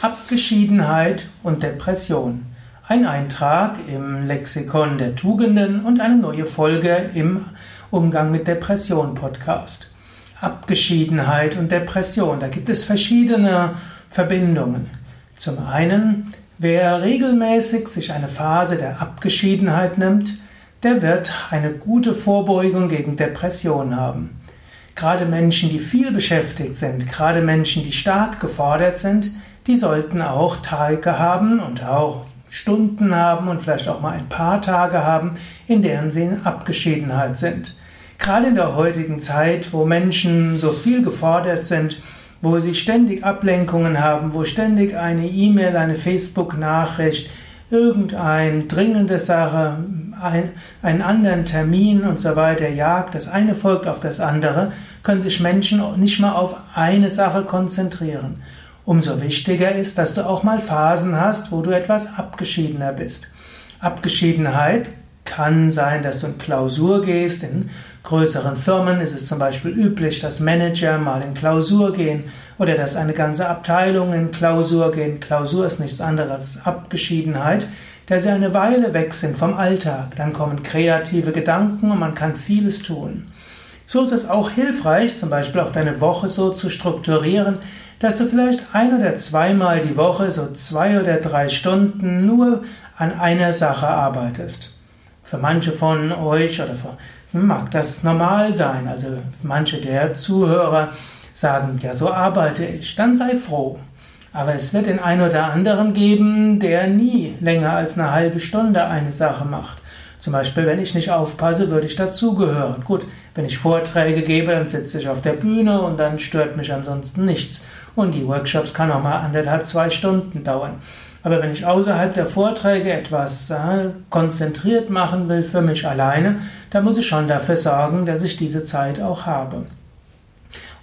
Abgeschiedenheit und Depression. Ein Eintrag im Lexikon der Tugenden und eine neue Folge im Umgang mit Depression Podcast. Abgeschiedenheit und Depression, da gibt es verschiedene Verbindungen. Zum einen, wer regelmäßig sich eine Phase der Abgeschiedenheit nimmt, der wird eine gute Vorbeugung gegen Depression haben. Gerade Menschen, die viel beschäftigt sind, gerade Menschen, die stark gefordert sind, die sollten auch Tage haben und auch Stunden haben und vielleicht auch mal ein paar Tage haben, in deren sie in Abgeschiedenheit sind. Gerade in der heutigen Zeit, wo Menschen so viel gefordert sind, wo sie ständig Ablenkungen haben, wo ständig eine E-Mail, eine Facebook-Nachricht, irgendeine dringende Sache, ein, einen anderen Termin und so weiter jagt, das eine folgt auf das andere, können sich Menschen nicht mal auf eine Sache konzentrieren. Umso wichtiger ist, dass du auch mal Phasen hast, wo du etwas abgeschiedener bist. Abgeschiedenheit kann sein, dass du in Klausur gehst. In größeren Firmen ist es zum Beispiel üblich, dass Manager mal in Klausur gehen oder dass eine ganze Abteilung in Klausur gehen. Klausur ist nichts anderes als Abgeschiedenheit, der sie eine Weile weg sind vom Alltag. Dann kommen kreative Gedanken und man kann vieles tun. So ist es auch hilfreich, zum Beispiel auch deine Woche so zu strukturieren, dass du vielleicht ein oder zweimal die Woche so zwei oder drei Stunden nur an einer Sache arbeitest. Für manche von euch oder für, mag das normal sein. Also manche der Zuhörer sagen, ja, so arbeite ich. Dann sei froh. Aber es wird den einen oder anderen geben, der nie länger als eine halbe Stunde eine Sache macht. Zum Beispiel, wenn ich nicht aufpasse, würde ich dazugehören. Gut, wenn ich Vorträge gebe, dann sitze ich auf der Bühne und dann stört mich ansonsten nichts. Und die Workshops kann auch mal anderthalb, zwei Stunden dauern. Aber wenn ich außerhalb der Vorträge etwas äh, konzentriert machen will für mich alleine, dann muss ich schon dafür sorgen, dass ich diese Zeit auch habe.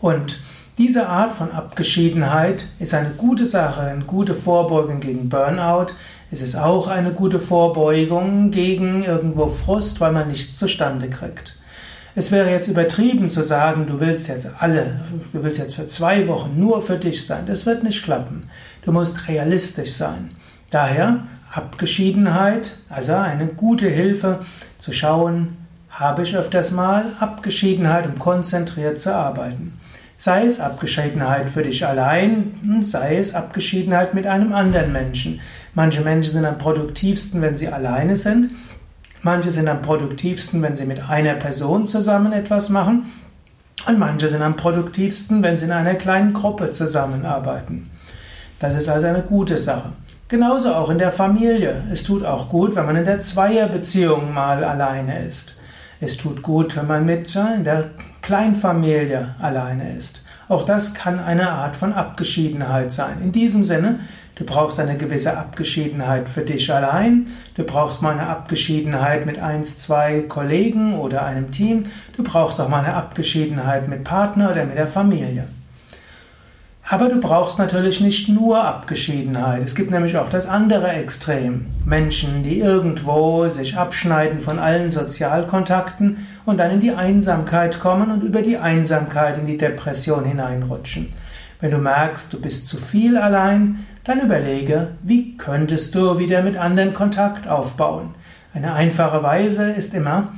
Und diese Art von Abgeschiedenheit ist eine gute Sache, eine gute Vorbeugung gegen Burnout. Es ist auch eine gute Vorbeugung gegen irgendwo Frust, weil man nichts zustande kriegt. Es wäre jetzt übertrieben zu sagen, du willst jetzt alle, du willst jetzt für zwei Wochen nur für dich sein. Das wird nicht klappen. Du musst realistisch sein. Daher Abgeschiedenheit, also eine gute Hilfe zu schauen, habe ich öfters mal Abgeschiedenheit, um konzentriert zu arbeiten. Sei es Abgeschiedenheit für dich allein, sei es Abgeschiedenheit mit einem anderen Menschen. Manche Menschen sind am produktivsten, wenn sie alleine sind. Manche sind am produktivsten, wenn sie mit einer Person zusammen etwas machen. Und manche sind am produktivsten, wenn sie in einer kleinen Gruppe zusammenarbeiten. Das ist also eine gute Sache. Genauso auch in der Familie. Es tut auch gut, wenn man in der Zweierbeziehung mal alleine ist. Es tut gut, wenn man mit in der Kleinfamilie alleine ist. Auch das kann eine Art von Abgeschiedenheit sein. In diesem Sinne, Du brauchst eine gewisse Abgeschiedenheit für dich allein. Du brauchst mal eine Abgeschiedenheit mit eins, zwei Kollegen oder einem Team. Du brauchst auch mal eine Abgeschiedenheit mit Partner oder mit der Familie. Aber du brauchst natürlich nicht nur Abgeschiedenheit. Es gibt nämlich auch das andere Extrem. Menschen, die irgendwo sich abschneiden von allen Sozialkontakten und dann in die Einsamkeit kommen und über die Einsamkeit in die Depression hineinrutschen. Wenn du merkst, du bist zu viel allein, dann überlege, wie könntest du wieder mit anderen Kontakt aufbauen. Eine einfache Weise ist immer,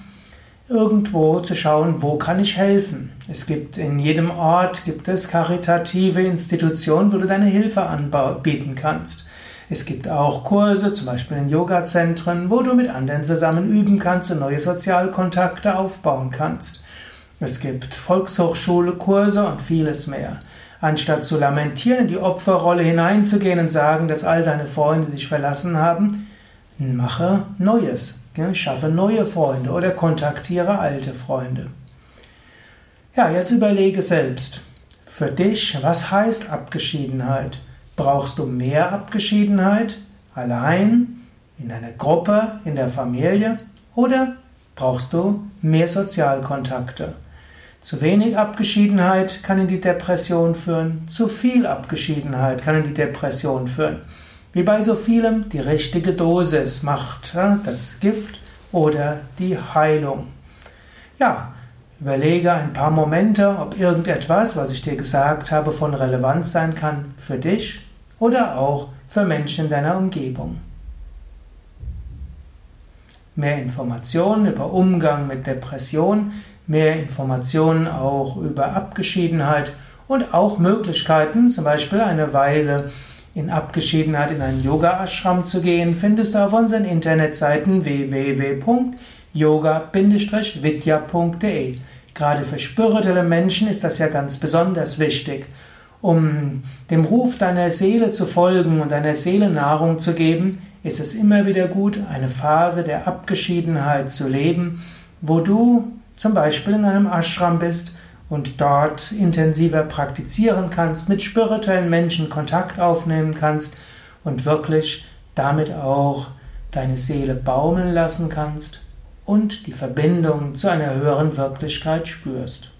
irgendwo zu schauen, wo kann ich helfen. Es gibt in jedem Ort gibt es karitative Institutionen, wo du deine Hilfe anbieten kannst. Es gibt auch Kurse, zum Beispiel in Yoga-Zentren, wo du mit anderen zusammen üben kannst und neue Sozialkontakte aufbauen kannst. Es gibt Volkshochschule-Kurse und vieles mehr. Anstatt zu lamentieren, in die Opferrolle hineinzugehen und sagen, dass all deine Freunde dich verlassen haben, mache Neues. Schaffe neue Freunde oder kontaktiere alte Freunde. Ja, jetzt überlege selbst. Für dich, was heißt Abgeschiedenheit? Brauchst du mehr Abgeschiedenheit? Allein? In einer Gruppe? In der Familie? Oder brauchst du mehr Sozialkontakte? Zu wenig Abgeschiedenheit kann in die Depression führen, zu viel Abgeschiedenheit kann in die Depression führen. Wie bei so vielem, die richtige Dosis macht das Gift oder die Heilung. Ja, überlege ein paar Momente, ob irgendetwas, was ich dir gesagt habe, von Relevanz sein kann für dich oder auch für Menschen in deiner Umgebung. Mehr Informationen über Umgang mit Depression, mehr Informationen auch über Abgeschiedenheit und auch Möglichkeiten, zum Beispiel eine Weile in Abgeschiedenheit in einen Yoga-Ashram zu gehen, findest du auf unseren Internetseiten www.yoga-vidya.de. Gerade für spirituelle Menschen ist das ja ganz besonders wichtig. Um dem Ruf deiner Seele zu folgen und deiner Seele Nahrung zu geben, ist es immer wieder gut, eine Phase der Abgeschiedenheit zu leben, wo du zum Beispiel in einem Ashram bist und dort intensiver praktizieren kannst, mit spirituellen Menschen Kontakt aufnehmen kannst und wirklich damit auch deine Seele baumeln lassen kannst und die Verbindung zu einer höheren Wirklichkeit spürst.